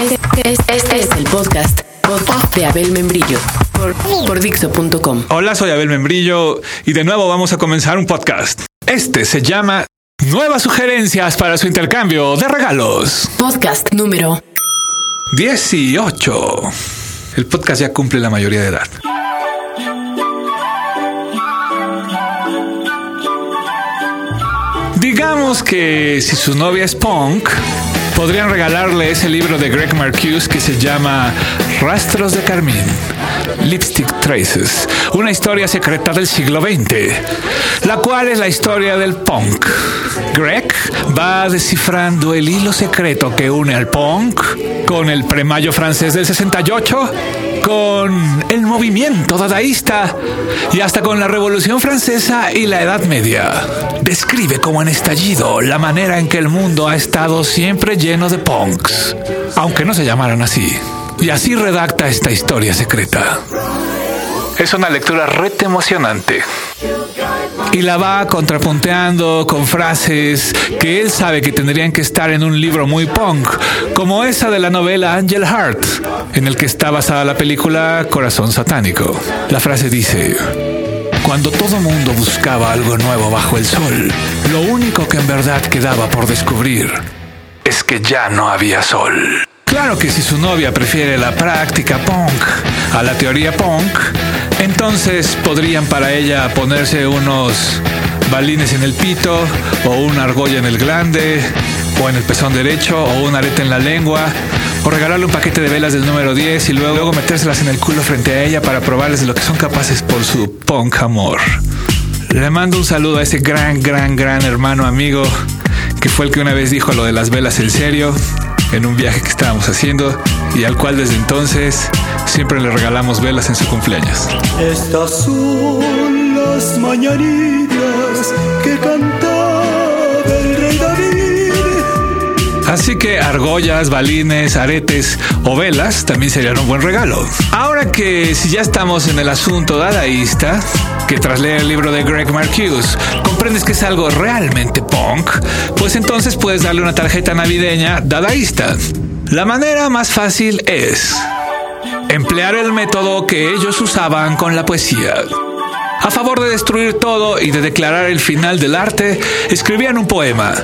Este, este es el podcast, podcast de Abel Membrillo por, por Dixo.com. Hola, soy Abel Membrillo y de nuevo vamos a comenzar un podcast. Este se llama Nuevas sugerencias para su intercambio de regalos. Podcast número 18. El podcast ya cumple la mayoría de edad. Digamos que si su novia es punk, podrían regalarle ese libro de Greg Marcuse que se llama Rastros de Carmín, Lipstick Traces, una historia secreta del siglo XX, la cual es la historia del punk. Greg va descifrando el hilo secreto que une al punk con el premayo francés del 68 con el movimiento dadaísta y hasta con la Revolución Francesa y la Edad Media. Describe como en estallido la manera en que el mundo ha estado siempre lleno de punks, aunque no se llamaran así. Y así redacta esta historia secreta. Es una lectura rete emocionante y la va contrapunteando con frases que él sabe que tendrían que estar en un libro muy punk, como esa de la novela Angel Heart, en el que está basada la película Corazón Satánico. La frase dice, cuando todo mundo buscaba algo nuevo bajo el sol, lo único que en verdad quedaba por descubrir es que ya no había sol. Claro que si su novia prefiere la práctica punk a la teoría punk, entonces podrían para ella ponerse unos balines en el pito o una argolla en el glande o en el pezón derecho o un arete en la lengua o regalarle un paquete de velas del número 10 y luego, luego metérselas en el culo frente a ella para probarles de lo que son capaces por su punk amor. Le mando un saludo a ese gran, gran, gran hermano amigo que fue el que una vez dijo lo de las velas en serio en un viaje que estábamos haciendo y al cual desde entonces siempre le regalamos velas en su cumpleaños. Estas son las mañanitas que cantaba el rey David. Así que argollas, balines, aretes o velas también serían un buen regalo. Ahora que si ya estamos en el asunto dadaísta, que tras leer el libro de Greg Marcuse comprendes que es algo realmente punk, pues entonces puedes darle una tarjeta navideña dadaísta. La manera más fácil es emplear el método que ellos usaban con la poesía. A favor de destruir todo y de declarar el final del arte, escribían un poema.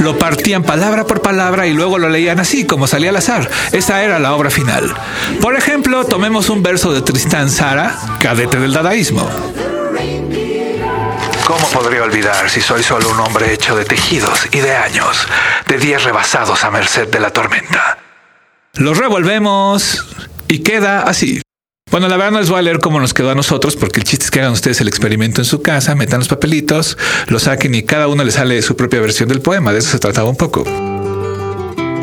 Lo partían palabra por palabra y luego lo leían así, como salía al azar. Esa era la obra final. Por ejemplo, tomemos un verso de Tristán Sara, cadete del dadaísmo. ¿Cómo podría olvidar si soy solo un hombre hecho de tejidos y de años, de días rebasados a merced de la tormenta? Los revolvemos y queda así. Bueno, la verdad no les voy a leer cómo nos quedó a nosotros, porque el chiste es que hagan ustedes el experimento en su casa, metan los papelitos, lo saquen y cada uno le sale su propia versión del poema. De eso se trataba un poco.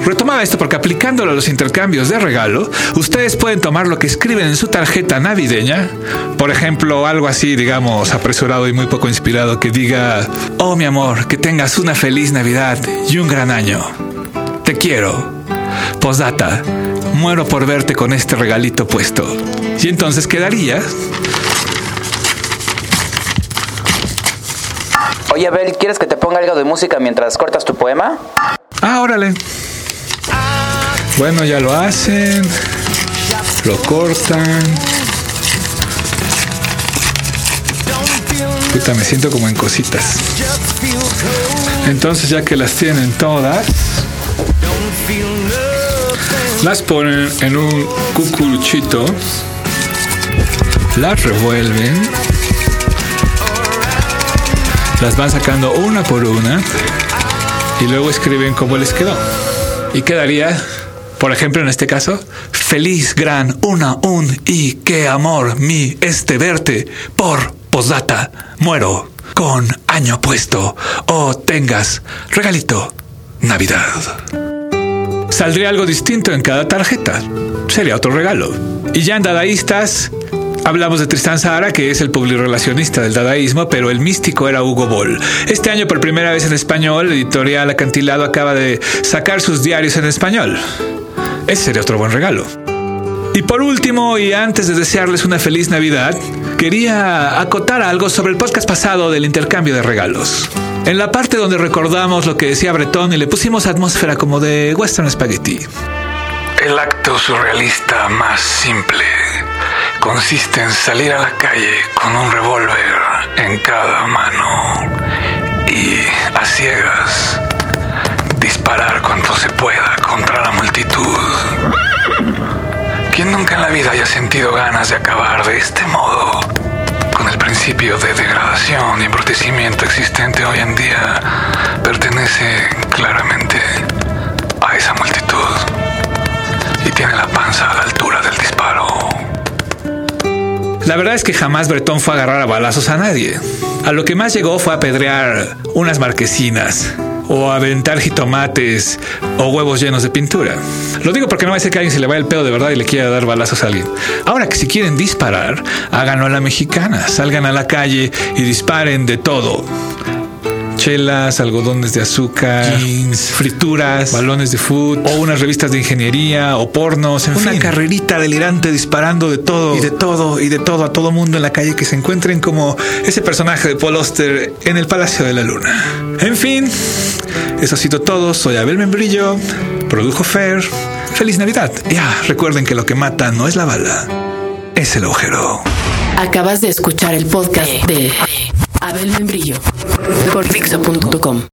Retomaba esto porque aplicándolo a los intercambios de regalo, ustedes pueden tomar lo que escriben en su tarjeta navideña, por ejemplo, algo así, digamos, apresurado y muy poco inspirado, que diga, oh mi amor, que tengas una feliz Navidad y un gran año. Te quiero. Postdata, muero por verte con este regalito puesto. Y entonces quedaría... Oye, Abel, ¿quieres que te ponga algo de música mientras cortas tu poema? Ah, órale. Bueno, ya lo hacen. Lo cortan. Puta, me siento como en cositas. Entonces, ya que las tienen todas, las ponen en un cucuruchito, las revuelven, las van sacando una por una y luego escriben cómo les quedó. Y quedaría, por ejemplo, en este caso, feliz, gran, una, un y qué amor mi este verte por posdata, muero con año puesto o tengas regalito Navidad. Saldría algo distinto en cada tarjeta. Sería otro regalo. Y ya en dadaístas, Hablamos de Tristán Sahara, que es el publirelacionista del dadaísmo, pero el místico era Hugo Boll. Este año, por primera vez en español, la editorial Acantilado acaba de sacar sus diarios en español. Ese sería otro buen regalo. Y por último, y antes de desearles una feliz Navidad, quería acotar algo sobre el podcast pasado del intercambio de regalos. En la parte donde recordamos lo que decía Bretón y le pusimos atmósfera como de western spaghetti. El acto surrealista más simple consiste en salir a la calle con un revólver en cada mano y a ciegas disparar cuanto se pueda ¿Quién nunca en la vida haya sentido ganas de acabar de este modo con el principio de degradación y embrutecimiento existente hoy en día pertenece claramente a esa multitud y tiene la panza a la altura del disparo. La verdad es que jamás Bretón fue a agarrar a balazos a nadie. A lo que más llegó fue a apedrear unas marquesinas o aventar jitomates o huevos llenos de pintura. Lo digo porque no va a ser que alguien se le vaya el pedo de verdad y le quiera dar balazos a alguien. Ahora que si quieren disparar, háganlo a la mexicana, salgan a la calle y disparen de todo chelas, algodones de azúcar, jeans, frituras, balones de foot, o unas revistas de ingeniería, o pornos, en una carrerita delirante disparando de todo y de todo y de todo a todo mundo en la calle que se encuentren como ese personaje de Paul Oster en el Palacio de la Luna. En fin, eso ha sido todo. Soy Abel Membrillo, produjo Fer. Feliz Navidad. Ya, recuerden que lo que mata no es la bala, es el agujero. Acabas de escuchar el podcast de Abel Membrillo por Dixo.com.